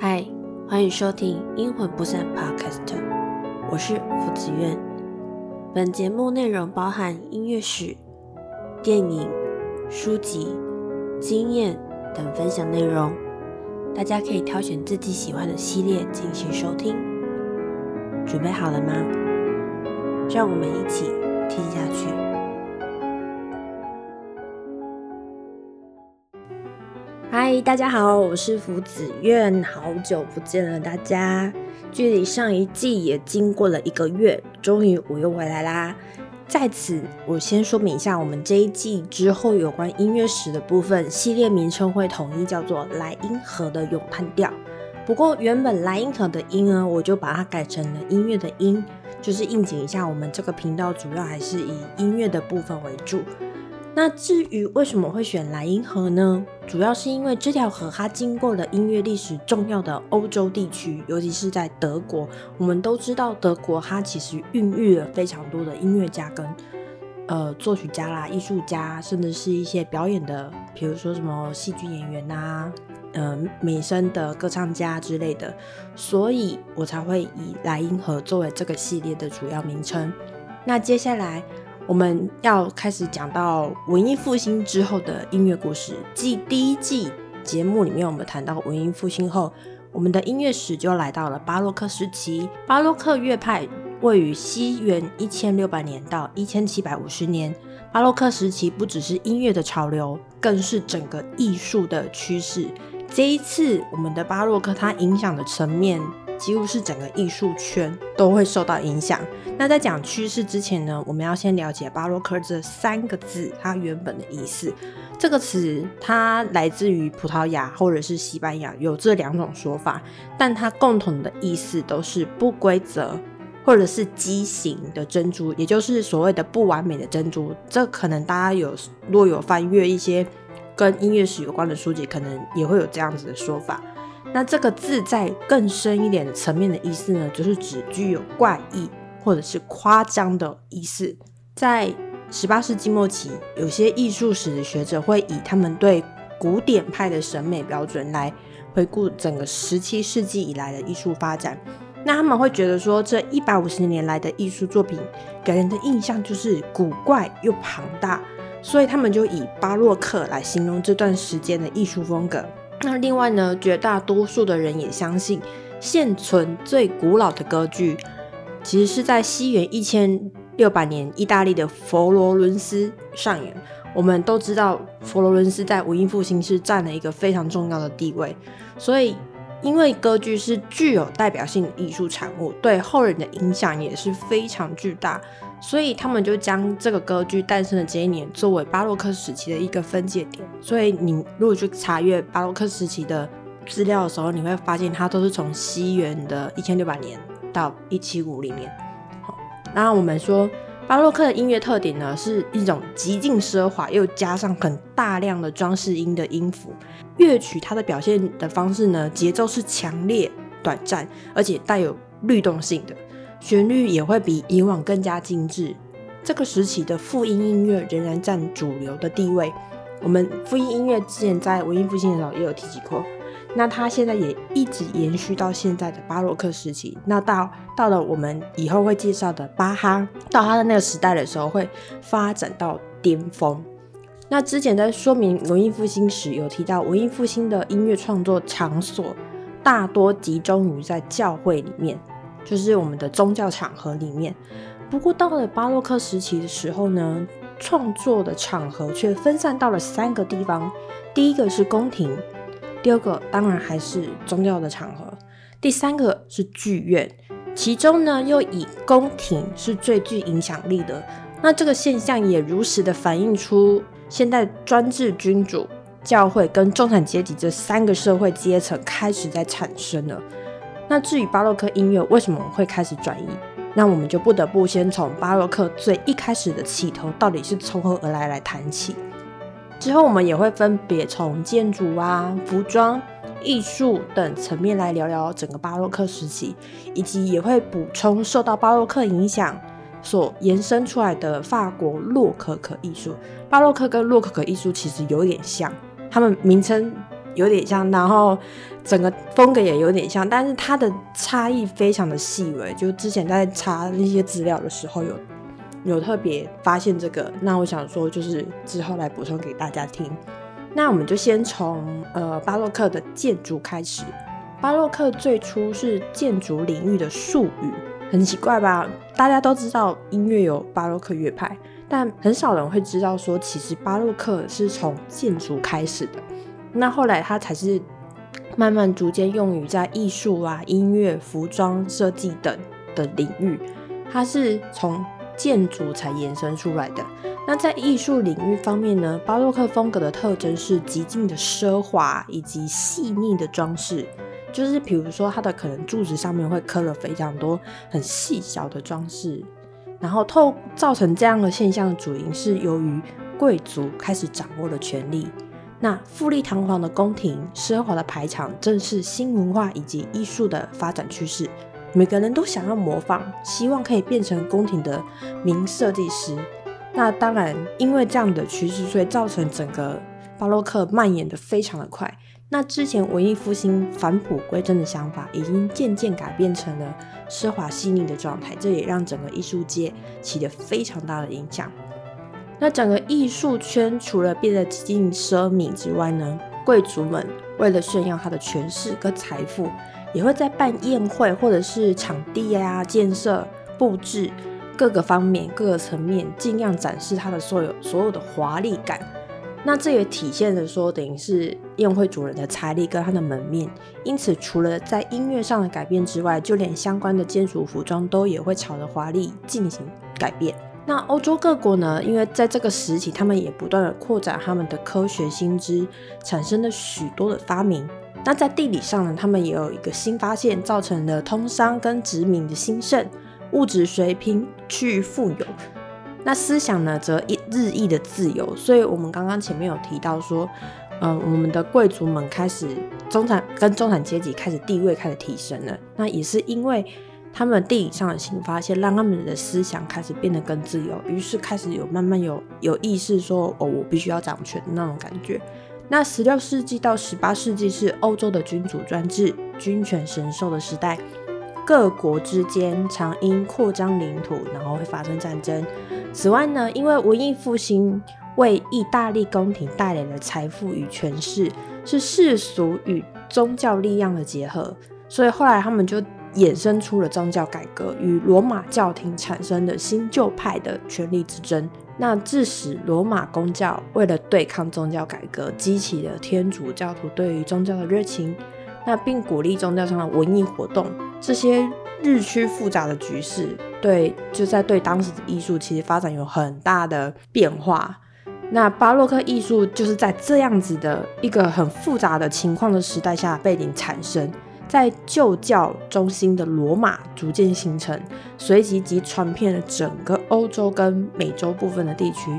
嗨，欢迎收听《阴魂不散》Podcast，我是福子苑。本节目内容包含音乐史、电影、书籍、经验等分享内容，大家可以挑选自己喜欢的系列进行收听。准备好了吗？让我们一起听下去。嗨，大家好，我是福子苑，好久不见了，大家。距离上一季也经过了一个月，终于我又回来啦。在此，我先说明一下，我们这一季之后有关音乐史的部分，系列名称会统一叫做《莱茵河的咏叹调》。不过，原本莱茵河的音呢，我就把它改成了音乐的音，就是应景一下，我们这个频道主要还是以音乐的部分为主。那至于为什么会选莱茵河呢？主要是因为这条河它经过了音乐历史重要的欧洲地区，尤其是在德国。我们都知道，德国它其实孕育了非常多的音乐家跟呃作曲家啦、艺术家，甚至是一些表演的，比如说什么戏剧演员呐、呃美声的歌唱家之类的。所以我才会以莱茵河作为这个系列的主要名称。那接下来。我们要开始讲到文艺复兴之后的音乐故事。继第一季节目里面，我们谈到文艺复兴后，我们的音乐史就来到了巴洛克时期。巴洛克乐派位于西元一千六百年到一千七百五十年。巴洛克时期不只是音乐的潮流，更是整个艺术的趋势。这一次，我们的巴洛克它影响的层面。几乎是整个艺术圈都会受到影响。那在讲趋势之前呢，我们要先了解巴洛克这三个字它原本的意思。这个词它来自于葡萄牙或者是西班牙，有这两种说法，但它共同的意思都是不规则或者是畸形的珍珠，也就是所谓的不完美的珍珠。这可能大家有若有翻阅一些跟音乐史有关的书籍，可能也会有这样子的说法。那这个字在更深一点的层面的意思呢，就是指具有怪异或者是夸张的意思。在十八世纪末期，有些艺术史的学者会以他们对古典派的审美标准来回顾整个十七世纪以来的艺术发展。那他们会觉得说，这一百五十年来的艺术作品给人的印象就是古怪又庞大，所以他们就以巴洛克来形容这段时间的艺术风格。那另外呢，绝大多数的人也相信，现存最古老的歌剧，其实是在西元一千六百年，意大利的佛罗伦斯上演。我们都知道，佛罗伦斯在文艺复兴是占了一个非常重要的地位，所以因为歌剧是具有代表性的艺术产物，对后人的影响也是非常巨大。所以他们就将这个歌剧诞生的这一年作为巴洛克时期的一个分界点。所以你如果去查阅巴洛克时期的资料的时候，你会发现它都是从西元的一千六百年到一七五零年。好，那我们说巴洛克的音乐特点呢，是一种极尽奢华又加上很大量的装饰音的音符。乐曲它的表现的方式呢，节奏是强烈、短暂，而且带有律动性的。旋律也会比以往更加精致。这个时期的复音音乐仍然占主流的地位。我们复音音乐之前在文艺复兴的时候也有提及过，那它现在也一直延续到现在的巴洛克时期。那到到了我们以后会介绍的巴哈，到他的那个时代的时候会发展到巅峰。那之前在说明文艺复兴时有提到，文艺复兴的音乐创作场所大多集中于在教会里面。就是我们的宗教场合里面，不过到了巴洛克时期的时候呢，创作的场合却分散到了三个地方。第一个是宫廷，第二个当然还是宗教的场合，第三个是剧院。其中呢，又以宫廷是最具影响力的。那这个现象也如实的反映出现代专制君主、教会跟中产阶级这三个社会阶层开始在产生了。那至于巴洛克音乐为什么会开始转移，那我们就不得不先从巴洛克最一开始的起头到底是从何而来来谈起。之后我们也会分别从建筑啊、服装、艺术等层面来聊聊整个巴洛克时期，以及也会补充受到巴洛克影响所延伸出来的法国洛可可艺术。巴洛克跟洛可可艺术其实有点像，他们名称。有点像，然后整个风格也有点像，但是它的差异非常的细微。就之前在查那些资料的时候，有有特别发现这个。那我想说，就是之后来补充给大家听。那我们就先从呃巴洛克的建筑开始。巴洛克最初是建筑领域的术语，很奇怪吧？大家都知道音乐有巴洛克乐派，但很少人会知道说，其实巴洛克是从建筑开始的。那后来它才是慢慢逐渐用于在艺术啊、音乐、服装设计等的领域，它是从建筑才延伸出来的。那在艺术领域方面呢，巴洛克风格的特征是极尽的奢华以及细腻的装饰。就是比如说，它的可能柱子上面会刻了非常多很细小的装饰，然后透造成这样的现象的主因是由于贵族开始掌握了权力。那富丽堂皇的宫廷、奢华的排场，正是新文化以及艺术的发展趋势。每个人都想要模仿，希望可以变成宫廷的名设计师。那当然，因为这样的趋势，所以造成整个巴洛克蔓延的非常的快。那之前文艺复兴返璞归真的想法，已经渐渐改变成了奢华细腻的状态，这也让整个艺术界起了非常大的影响。那整个艺术圈除了变得极尽奢靡之外呢，贵族们为了炫耀他的权势跟财富，也会在办宴会或者是场地啊、建设、布置各个方面、各个层面，尽量展示他的所有所有的华丽感。那这也体现着说，等于是宴会主人的财力跟他的门面。因此，除了在音乐上的改变之外，就连相关的建筑服装都也会朝着华丽进行改变。那欧洲各国呢？因为在这个时期，他们也不断的扩展他们的科学新知，产生了许多的发明。那在地理上呢，他们也有一个新发现，造成了通商跟殖民的兴盛，物质水平趋于富有。那思想呢，则一日益的自由，所以我们刚刚前面有提到说，嗯，我们的贵族们开始中产跟中产阶级开始地位开始提升了。那也是因为他们地理上的新发现，让他们的思想开始变得更自由，于是开始有慢慢有有意识说，哦，我必须要掌权的那种感觉。那十六世纪到十八世纪是欧洲的君主专制、君权神授的时代，各国之间常因扩张领土，然后会发生战争。此外呢，因为文艺复兴为意大利宫廷带来了财富与权势，是世俗与宗教力量的结合，所以后来他们就衍生出了宗教改革，与罗马教廷产生的新旧派的权力之争。那致使罗马公教为了对抗宗教改革，激起了天主教徒对于宗教的热情，那并鼓励宗教上的文艺活动。这些日趋复杂的局势。对，就在对当时的艺术其实发展有很大的变化。那巴洛克艺术就是在这样子的一个很复杂的情况的时代下背景产生，在旧教中心的罗马逐渐形成，随即即传遍了整个欧洲跟美洲部分的地区。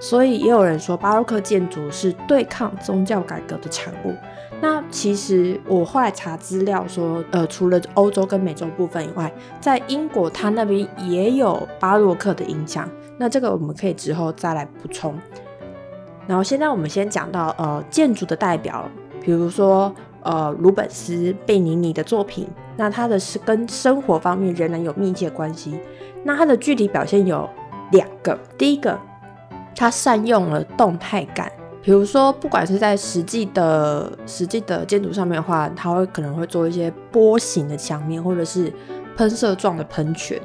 所以也有人说，巴洛克建筑是对抗宗教改革的产物。那其实我后来查资料说，呃，除了欧洲跟美洲部分以外，在英国它那边也有巴洛克的影响。那这个我们可以之后再来补充。然后现在我们先讲到呃建筑的代表，比如说呃鲁本斯、贝尼尼的作品，那他的是跟生活方面仍然有密切关系。那他的具体表现有两个，第一个，他善用了动态感。比如说，不管是在实际的实际的建筑上面的话，他会可能会做一些波形的墙面，或者是喷射状的喷泉，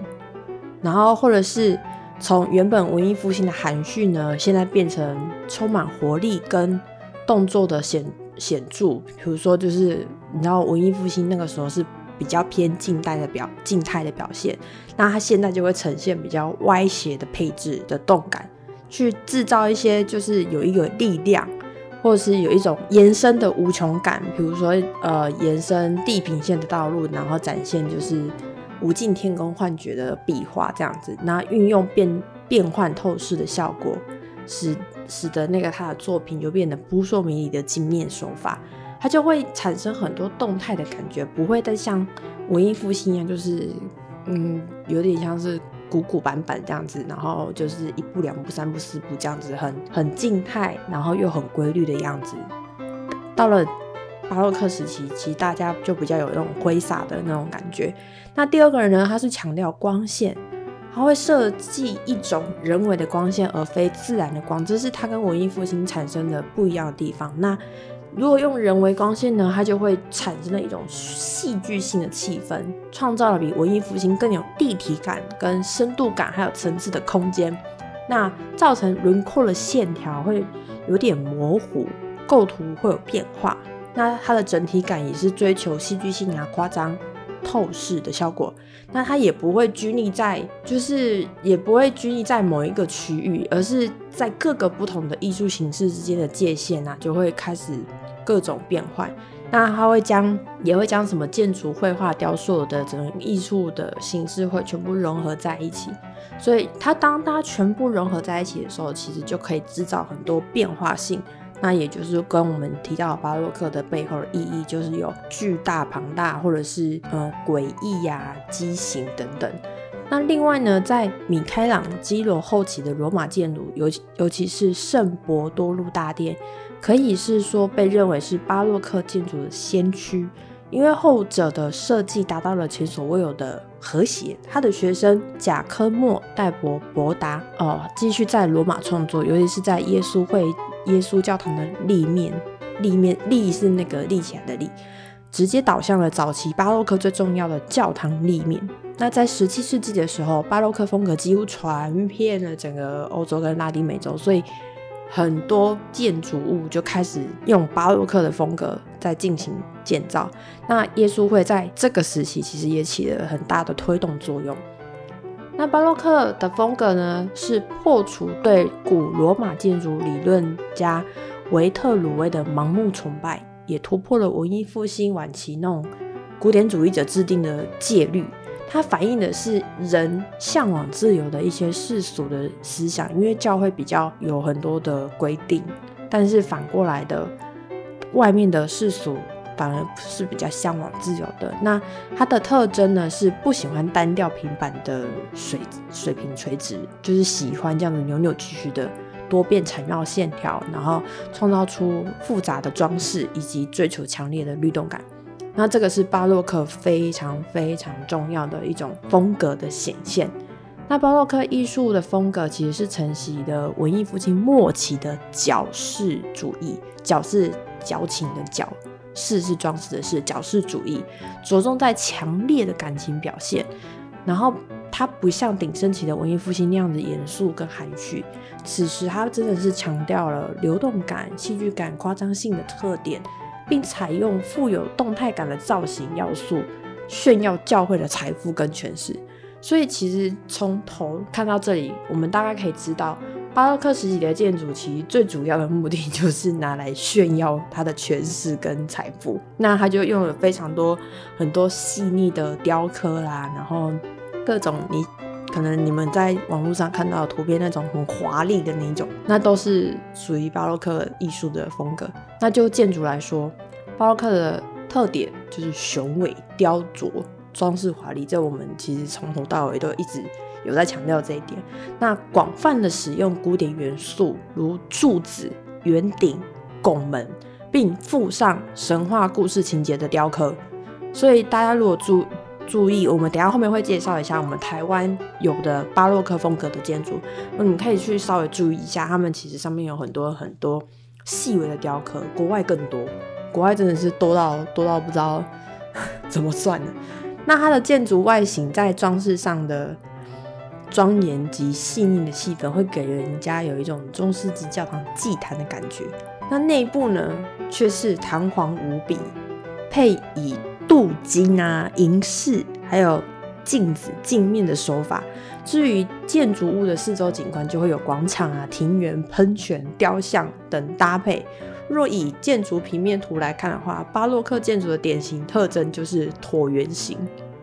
然后或者是从原本文艺复兴的含蓄呢，现在变成充满活力跟动作的显显著。比如说，就是你知道文艺复兴那个时候是比较偏静态的表静态的表现，那它现在就会呈现比较歪斜的配置的动感。去制造一些就是有一个力量，或者是有一种延伸的无穷感，比如说呃延伸地平线的道路，然后展现就是无尽天空幻觉的壁画这样子，那运用变变换透视的效果，使使得那个他的作品就变得扑朔迷离的镜面手法，它就会产生很多动态的感觉，不会再像文艺复兴一样，就是嗯有点像是。古古板板这样子，然后就是一步两步三步四步这样子，很很静态，然后又很规律的样子。到了巴洛克时期，其实大家就比较有那种挥洒的那种感觉。那第二个人呢，他是强调光线，它会设计一种人为的光线，而非自然的光，这是它跟文艺复兴产生的不一样的地方。那如果用人为光线呢，它就会产生了一种戏剧性的气氛，创造了比文艺复兴更有立体感、跟深度感，还有层次的空间。那造成轮廓的线条会有点模糊，构图会有变化。那它的整体感也是追求戏剧性啊、夸张、透视的效果。那它也不会拘泥在，就是也不会拘泥在某一个区域，而是在各个不同的艺术形式之间的界限啊，就会开始各种变换。那它会将，也会将什么建筑、绘画、雕塑的整个艺术的形式会全部融合在一起。所以它当它全部融合在一起的时候，其实就可以制造很多变化性。那也就是跟我们提到巴洛克的背后的意义，就是有巨大庞大，或者是呃诡异呀、畸形等等。那另外呢，在米开朗基罗后期的罗马建筑，尤尤其是圣伯多禄大殿，可以是说被认为是巴洛克建筑的先驱。因为后者的设计达到了前所未有的和谐。他的学生贾科莫戴博博达哦，继续在罗马创作，尤其是在耶稣会。耶稣教堂的立面，立面立是那个立起来的立，直接导向了早期巴洛克最重要的教堂立面。那在十七世纪的时候，巴洛克风格几乎传遍了整个欧洲跟拉丁美洲，所以很多建筑物就开始用巴洛克的风格在进行建造。那耶稣会在这个时期其实也起了很大的推动作用。那巴洛克的风格呢，是破除对古罗马建筑理论家维特鲁威的盲目崇拜，也突破了文艺复兴晚期那种古典主义者制定的戒律。它反映的是人向往自由的一些世俗的思想，因为教会比较有很多的规定，但是反过来的外面的世俗。反而是比较向往自由的。那它的特征呢，是不喜欢单调平板的水水平垂直，就是喜欢这样的扭扭曲曲的多变缠绕线条，然后创造出复杂的装饰，以及追求强烈的律动感。那这个是巴洛克非常非常重要的一种风格的显现。那巴洛克艺术的风格其实是承袭的文艺复兴末期的矫饰主义，矫是矫情的矫。饰是装饰的饰，矫饰主义着重在强烈的感情表现，然后它不像鼎盛期的文艺复兴那样子严肃跟含蓄，此时它真的是强调了流动感、戏剧感、夸张性的特点，并采用富有动态感的造型要素，炫耀教会的财富跟权势。所以其实从头看到这里，我们大概可以知道。巴洛克时期的建筑其实最主要的目的就是拿来炫耀它的权势跟财富，那他就用了非常多很多细腻的雕刻啦，然后各种你可能你们在网络上看到的图片那种很华丽的那种，那都是属于巴洛克艺术的风格。那就建筑来说，巴洛克的特点就是雄伟雕琢、装饰华丽，这我们其实从头到尾都一直。有在强调这一点，那广泛的使用古典元素，如柱子、圆顶、拱门，并附上神话故事情节的雕刻。所以大家如果注注意，我们等下后面会介绍一下我们台湾有的巴洛克风格的建筑，那你可以去稍微注意一下，他们其实上面有很多很多细微的雕刻，国外更多，国外真的是多到多到不知道 怎么算的。那它的建筑外形在装饰上的。庄严及细腻的气氛会给人家有一种中世纪教堂祭坛的感觉。那内部呢，却是堂皇无比，配以镀金啊、银饰，还有镜子、镜面的手法。至于建筑物的四周景观，就会有广场啊、庭园、喷泉、雕像等搭配。若以建筑平面图来看的话，巴洛克建筑的典型特征就是椭圆形、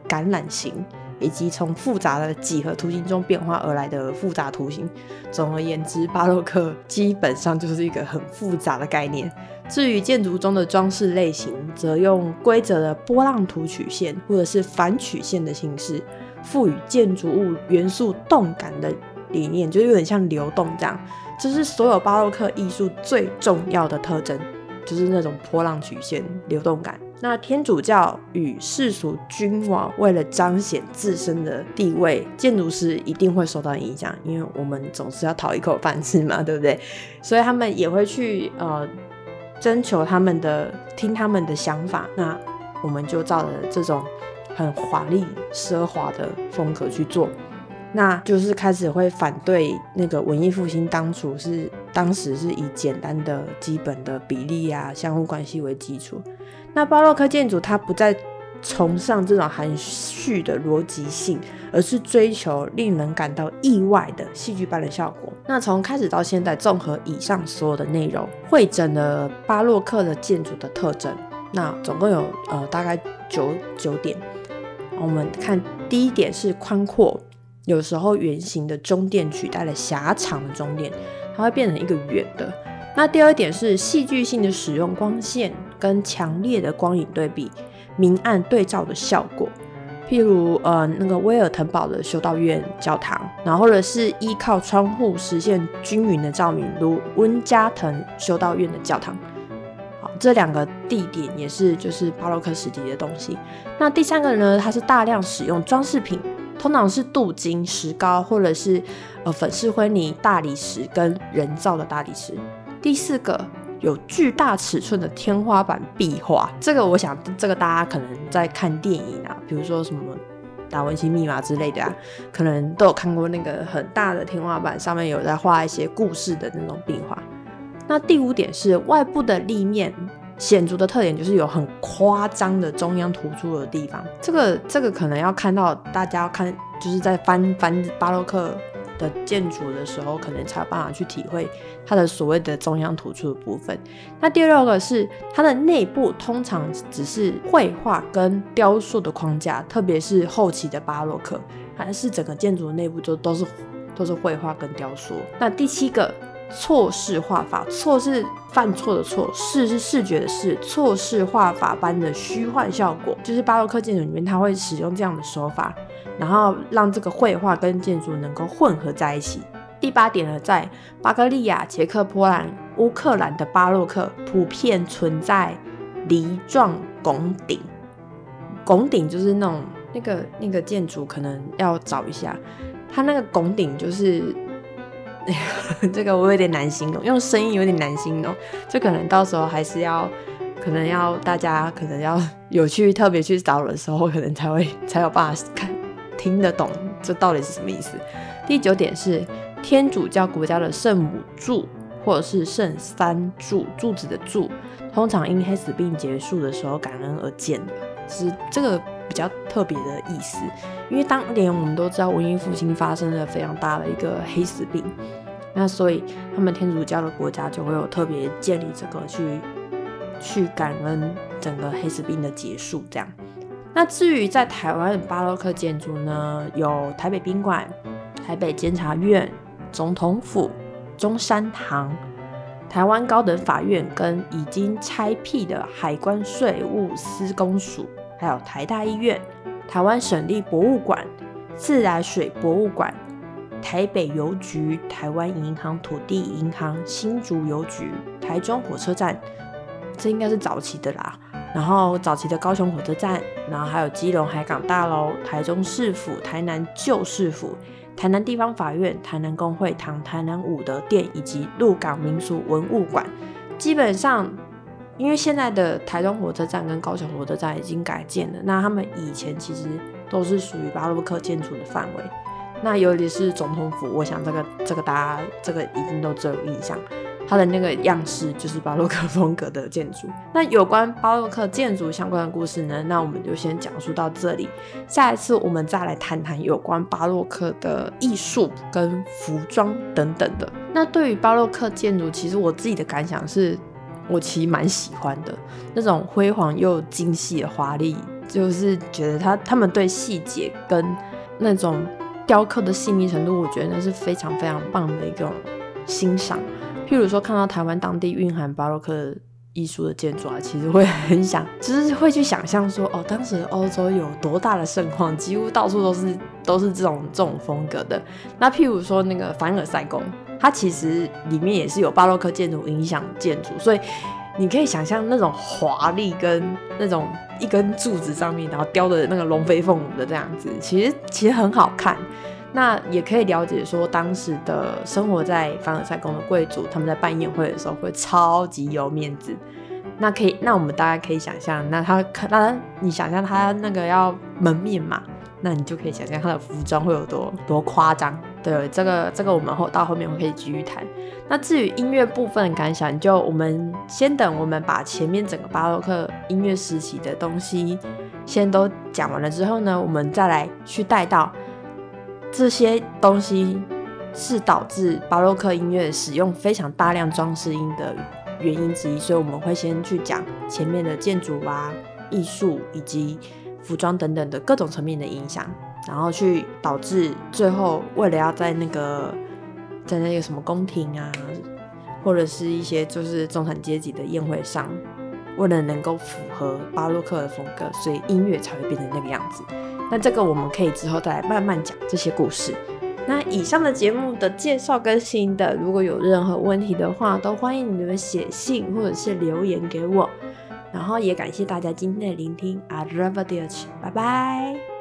橄榄形。以及从复杂的几何图形中变化而来的复杂图形。总而言之，巴洛克基本上就是一个很复杂的概念。至于建筑中的装饰类型，则用规则的波浪图曲线或者是反曲线的形式，赋予建筑物元素动感的理念，就有点像流动这样。这是所有巴洛克艺术最重要的特征。就是那种波浪曲线流动感。那天主教与世俗君王为了彰显自身的地位，建筑师一定会受到影响，因为我们总是要讨一口饭吃嘛，对不对？所以他们也会去呃征求他们的，听他们的想法。那我们就照着这种很华丽奢华的风格去做。那就是开始会反对那个文艺复兴，当初是当时是以简单的基本的比例啊、相互关系为基础。那巴洛克建筑它不再崇尚这种含蓄的逻辑性，而是追求令人感到意外的戏剧般的效果。那从开始到现在，综合以上所有的内容，会整了巴洛克的建筑的特征。那总共有呃大概九九点。我们看第一点是宽阔。有时候圆形的中殿取代了狭长的中殿，它会变成一个圆的。那第二点是戏剧性的使用光线跟强烈的光影对比、明暗对照的效果。譬如呃那个威尔滕堡的修道院教堂，然后或者是依靠窗户实现均匀的照明，如温加滕修道院的教堂。好，这两个地点也是就是巴洛克时期的东西。那第三个呢，它是大量使用装饰品。通常是镀金石膏，或者是呃粉饰灰泥大理石跟人造的大理石。第四个有巨大尺寸的天花板壁画，这个我想这个大家可能在看电影啊，比如说什么达文西密码之类的啊，可能都有看过那个很大的天花板上面有在画一些故事的那种壁画。那第五点是外部的立面。显著的特点就是有很夸张的中央突出的地方，这个这个可能要看到大家要看，就是在翻翻巴洛克的建筑的时候，可能才有办法去体会它的所谓的中央突出的部分。那第六个是它的内部通常只是绘画跟雕塑的框架，特别是后期的巴洛克，还是整个建筑的内部就都是都是绘画跟雕塑。那第七个。错视画法，错是犯错的错，视是视觉的视，错视画法般的虚幻效果，就是巴洛克建筑里面它会使用这样的手法，然后让这个绘画跟建筑能够混合在一起。第八点呢，在巴格利亚、捷克、波兰、乌克兰的巴洛克普遍存在梨状拱顶，拱顶就是那种那个那个建筑可能要找一下，它那个拱顶就是。这个我有点难形容，用声音有点难形容，就可能到时候还是要，可能要大家可能要有去特别去找的时候，可能才会才有办法看听得懂这到底是什么意思。第九点是天主教国家的圣母柱或者是圣三柱柱子的柱，通常因黑死病结束的时候感恩而建的，是这个比较特别的意思。因为当年我们都知道文艺复兴发生了非常大的一个黑死病，那所以他们天主教的国家就会有特别建立这个去去感恩整个黑死病的结束这样。那至于在台湾的巴洛克建筑呢，有台北宾馆、台北监察院、总统府、中山堂、台湾高等法院跟已经拆辟的海关税务司公署，还有台大医院。台湾省立博物馆、自来水博物馆、台北邮局、台湾银行、土地银行、新竹邮局、台中火车站，这应该是早期的啦。然后早期的高雄火车站，然后还有基隆海港大楼、台中市府、台南旧市府、台南地方法院、台南公会堂、台南武德殿以及鹿港民俗文物馆，基本上。因为现在的台中火车站跟高雄火车站已经改建了，那他们以前其实都是属于巴洛克建筑的范围。那尤其是总统府，我想这个这个大家这个一定都最有印象，它的那个样式就是巴洛克风格的建筑。那有关巴洛克建筑相关的故事呢，那我们就先讲述到这里。下一次我们再来谈谈有关巴洛克的艺术跟服装等等的。那对于巴洛克建筑，其实我自己的感想是。我其实蛮喜欢的，那种辉煌又精细的华丽，就是觉得他他们对细节跟那种雕刻的细腻程度，我觉得那是非常非常棒的一种欣赏。譬如说看到台湾当地蕴含巴洛克艺术的建筑啊，其实会很想，就是会去想象说，哦，当时欧洲有多大的盛况，几乎到处都是都是这种这种风格的。那譬如说那个凡尔赛宫。它其实里面也是有巴洛克建筑影响建筑，所以你可以想象那种华丽跟那种一根柱子上面，然后雕的那个龙飞凤舞的这样子，其实其实很好看。那也可以了解说，当时的生活在凡尔赛宫的贵族，他们在办宴会的时候会超级有面子。那可以，那我们大家可以想象，那他可那你想象他那个要门面嘛？那你就可以想象他的服装会有多多夸张。对，这个这个我们后到后面会可以继续谈。那至于音乐部分感想，就我们先等我们把前面整个巴洛克音乐时期的东西先都讲完了之后呢，我们再来去带到这些东西是导致巴洛克音乐使用非常大量装饰音的原因之一。所以我们会先去讲前面的建筑啊、艺术以及服装等等的各种层面的影响。然后去导致最后为了要在那个在那个什么宫廷啊，或者是一些就是中产阶级的宴会上，为了能够符合巴洛克的风格，所以音乐才会变成那个样子。那这个我们可以之后再来慢慢讲这些故事。那以上的节目的介绍跟新的，如果有任何问题的话，都欢迎你们写信或者是留言给我。然后也感谢大家今天的聆听，I love you，拜拜。